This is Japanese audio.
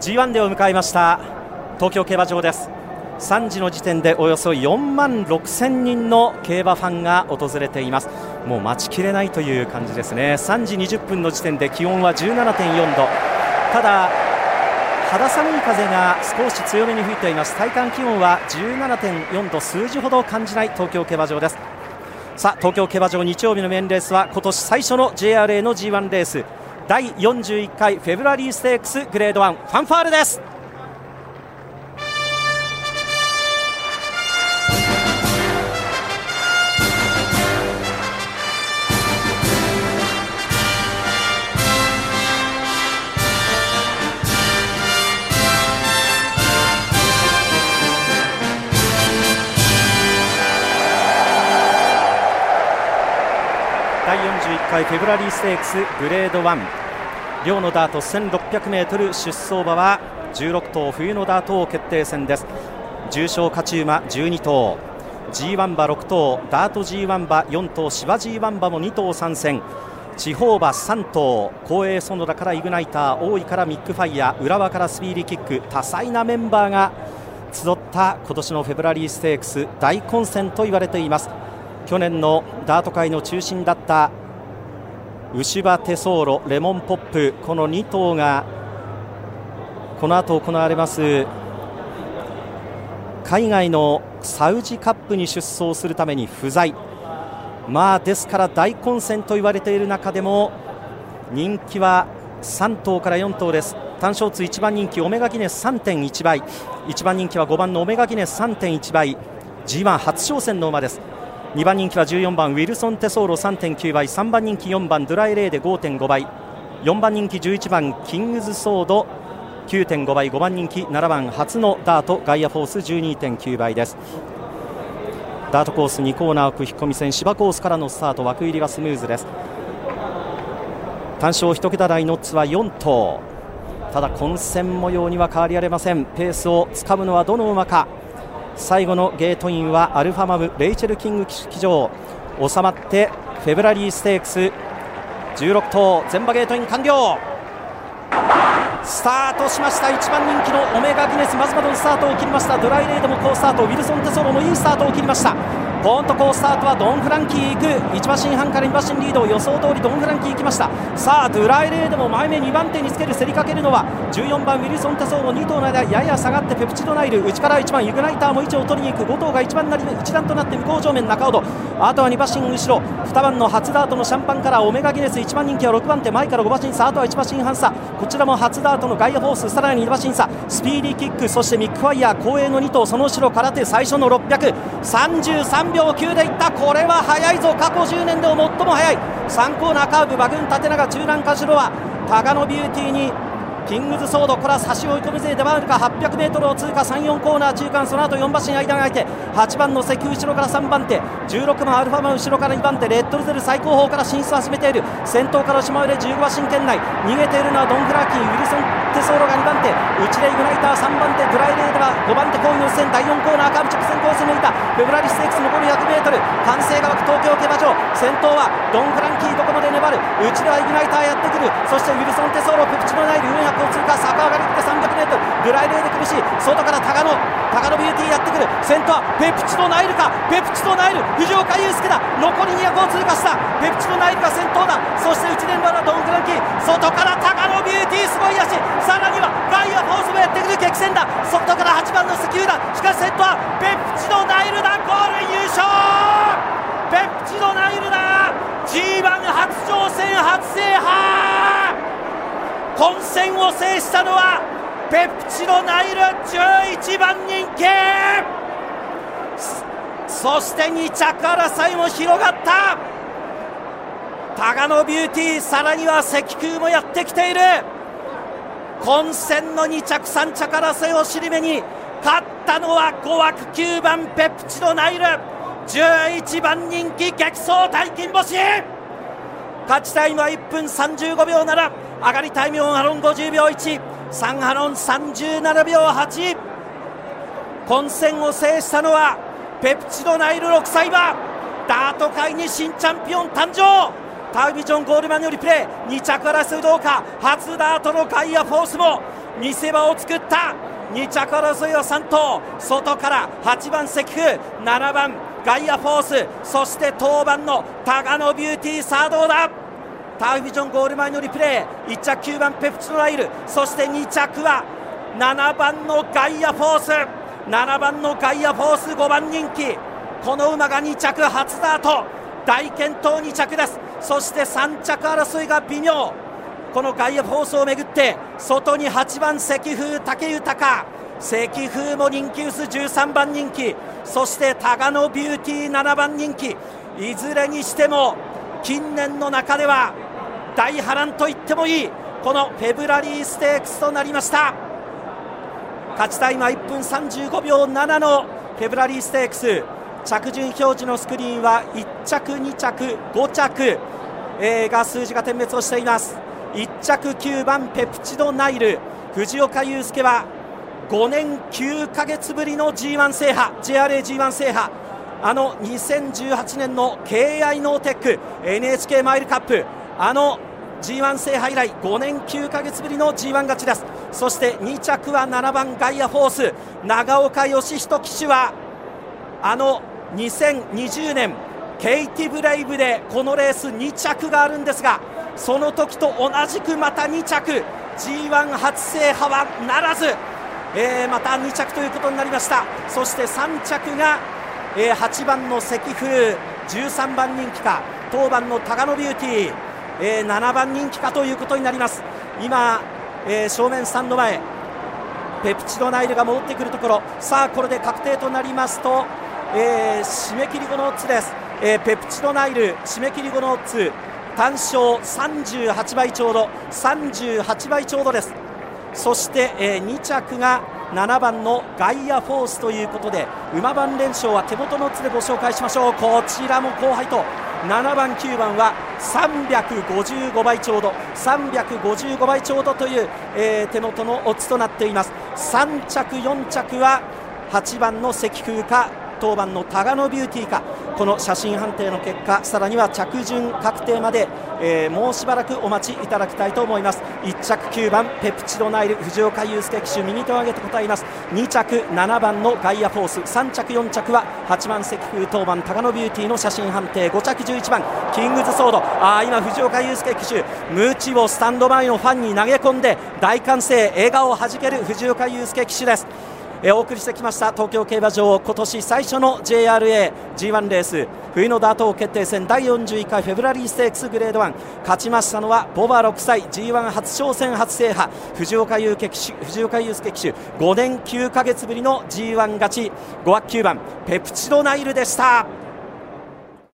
G1 でを迎えました東京競馬場です。3時の時点でおよそ4万6千人の競馬ファンが訪れています。もう待ちきれないという感じですね。3時20分の時点で気温は17.4度。ただ肌寒い風が少し強めに吹いています。体感気温は17.4度。数字ほど感じない東京競馬場です。さあ東京競馬場日曜日のメインレースは今年最初の JRA の G1 レース。第41回フェブラリーステークスグレード1ファンファーレです。41回フェブラリーステークスグレード1両のダート 1600m 出走馬は16頭冬のダート王決定戦です。重賞勝ち馬12頭。G1 馬6頭ダート G1 馬4頭芝 G1 馬も2頭参戦。地方馬3頭公営園田からイグナイター大井からミックファイヤー浦和からスピーディーキック多彩なメンバーが集った今年のフェブラリーステークス大混戦と言われています。去年のダート界の中心だった牛場テソーロレモンポップこの2頭がこの後行われます海外のサウジカップに出走するために不在。まあですから大混戦と言われている中でも人気は3頭から4頭です。単勝通1番人気オメガギネス3.1倍。1番人気は5番のオメガギネス3.1倍。G1 初挑戦の馬です。2番人気は14番ウィルソン・テソーロ3.9倍3番人気4番ドライレーで5.5倍。4番人気11番キングズソード9.5倍。5番人気7番初のダートガイアフォース12.9倍です。ダートコース2コーナー奥引っ込み線芝コースからのスタート枠入りがスムーズです。単勝1桁台ノッツは4頭。ただ混戦模様には変わりありません。ペースをつかむのはどの馬か。最後のゲートインはアルファマムレイチェル・キング騎乗。収まってフェブラリーステークス16頭全馬ゲートイン完了。スタートしました1番人気のオメガギネスまずまずのスタートを切りました。ドライレイドも好スタートウィルソン・テソロもいいスタートを切りました。ポーンと好スタートはドン・フランキー行く。1馬身半から2馬身リード予想通りドン・フランキー行きました。さあドゥライレードも前目2番手につける競りかけるのは14番ウィルソン・テソロ2頭の間やや下がってペプチドナイル。内から1番ユグナイターも位置を取りに行く5頭が1番なり一段となって向こう正面中ほどあとは2馬身後ろ。2番の初ダートのシャンパンからオメガギネス。1番人気は6番手前から5馬身差。あとは1馬身半差こちらも初ダートのガイアフォース。さらに2馬身差。スピーディーキック。そしてミックファイヤー後衛の2頭。その後ろ空手最初の633 3秒9でいった。これは速いぞ。過去10年で最も速い。3コーナーカーブ馬群縦長中南カシロはタガノビュー。ティーにキングズソードこれは差し追い込み勢で回るか。800m を通過。34コーナー中間。その後4馬身間が空いて。8番の石油後ろから3番手。16番アルファマン後ろから2番手。レッドルゼル最高峰から進出を始めている。先頭から島上で15馬身圏内。逃げているのはドン・フラーキンウィルソン・テソーロが2番手。内でイグナイター3番手。ドライレードは5番手後位の線第4コーナーカーブ直線コース抜いた。フェブラリステークス残り 100m 歓声が湧く東京競馬場。先頭はドン・フランキーどこまで粘る。内ではイグナイターやってくる。そしてウィルソン・テソーロペプチのない400を通過坂上がりって 300m ドライレーで苦しい。外からタガノタガノビューティーくる先頭はペプチドナイルか。ペプチドナイル。藤岡祐介だ。残り200を通過したペプチドナイルが先頭だ。そして1年前のドン・フランキー。外からタガノビューティーすごい足。さらにはガイアフォースもやってくる激戦だ。外から8番の石油だ。しかし先頭はペプチドナイルだ。ゴール優勝!ペプチドナイルだ。G1 初挑戦初制覇!混戦を制したのはペプチドナイル11番人気。そして2着争いも広がった。タガノビューティーさらには石空もやってきている。混戦の2着3着争いを尻目に勝ったのは5枠9番ペプチドナイル。11番人気激走大金星。勝ちタイムは1分35秒7上がりタイム4ハロン50秒1 13ハロン37秒8混戦を制したのはペプチドナイル6歳馬。ダート界に新チャンピオン誕生。タウビジョンゴールマンよりプレー。2着争いどうか。初ダートのガイアフォースも。見せ場を作った。2着争いは3頭外から8番石風。7番ガイアフォース。そして当番のタガノビューティーさあどうだターフビジョンゴール前のリプレイ。1着9番ペプチドライル。そして2着は7番のガイアフォース。7番のガイアフォース5番人気。この馬が2着初ダート。大健闘2着です。そして3着争いが微妙。この外野放送をめぐって外に8番石風武豊。石風も人気薄13番人気。そしてタガノビューティー7番人気。いずれにしても近年の中では大波乱と言ってもいい。このフェブラリーステークスとなりました。勝ちタイムは1分35秒7のフェブラリーステークス。着順表示のスクリーンは1着、2着、5着、えー、が数字が点滅をしています。1着9番ペプチドナイル。藤岡祐介は5年9ヶ月ぶりの G1 制覇。JRAG1 制覇。あの2018年の KI ノーテック NHK マイルカップ。あの G1 制覇以来5年9ヶ月ぶりの G1 勝ちです。そして2着は7番ガイアフォース。長岡義人騎手はあの2020年ケイティブレイブでこのレース2着があるんですがその時と同じくまた2着。G1 初制覇はならず、えー、また2着ということになりました。そして3着が、えー、8番の石風。13番人気か。当番のタガノビューティー、えー、7番人気かということになります。今、えー、正面スタンド前ペプチドナイルが戻ってくるところ。さあこれで確定となりますと、えー、締め切り後のオッズです、え、ペプチドナイル締め切り後のオッズ単勝38倍ちょうど38倍ちょうどです。そして、え、2着が7番のガイアフォースということで馬番連勝は手元の図でご紹介しましょう。こちらも後輩と7番、9番は355倍ちょうど355倍ちょうどという、えー、手元のオッズとなっています。3着、4着は8番の石風か当番のタガノビューティーか。この写真判定の結果さらには着順確定まで、えー、もうしばらくお待ちいただきたいと思います。1着9番ペプチドナイル藤岡祐介騎手右手を上げて答えます。2着7番のガイアフォース3着4着は8番石風当番タガノビューティーの写真判定。5着11番キングズソード。あ今藤岡祐介騎手ムチをスタンド前のファンに投げ込んで大歓声笑顔をはじける藤岡祐介騎手です。えお送りしてきました東京競馬場今年最初の JRAG1 レース。冬のダート決定戦第41回フェブラリーステークスグレード1勝ちましたのはボバ6歳 G1 初挑戦初制覇。藤岡祐介騎手藤岡祐介騎手。5年9ヶ月ぶりの G1 勝ち。5枠9番ペプチドナイルでした。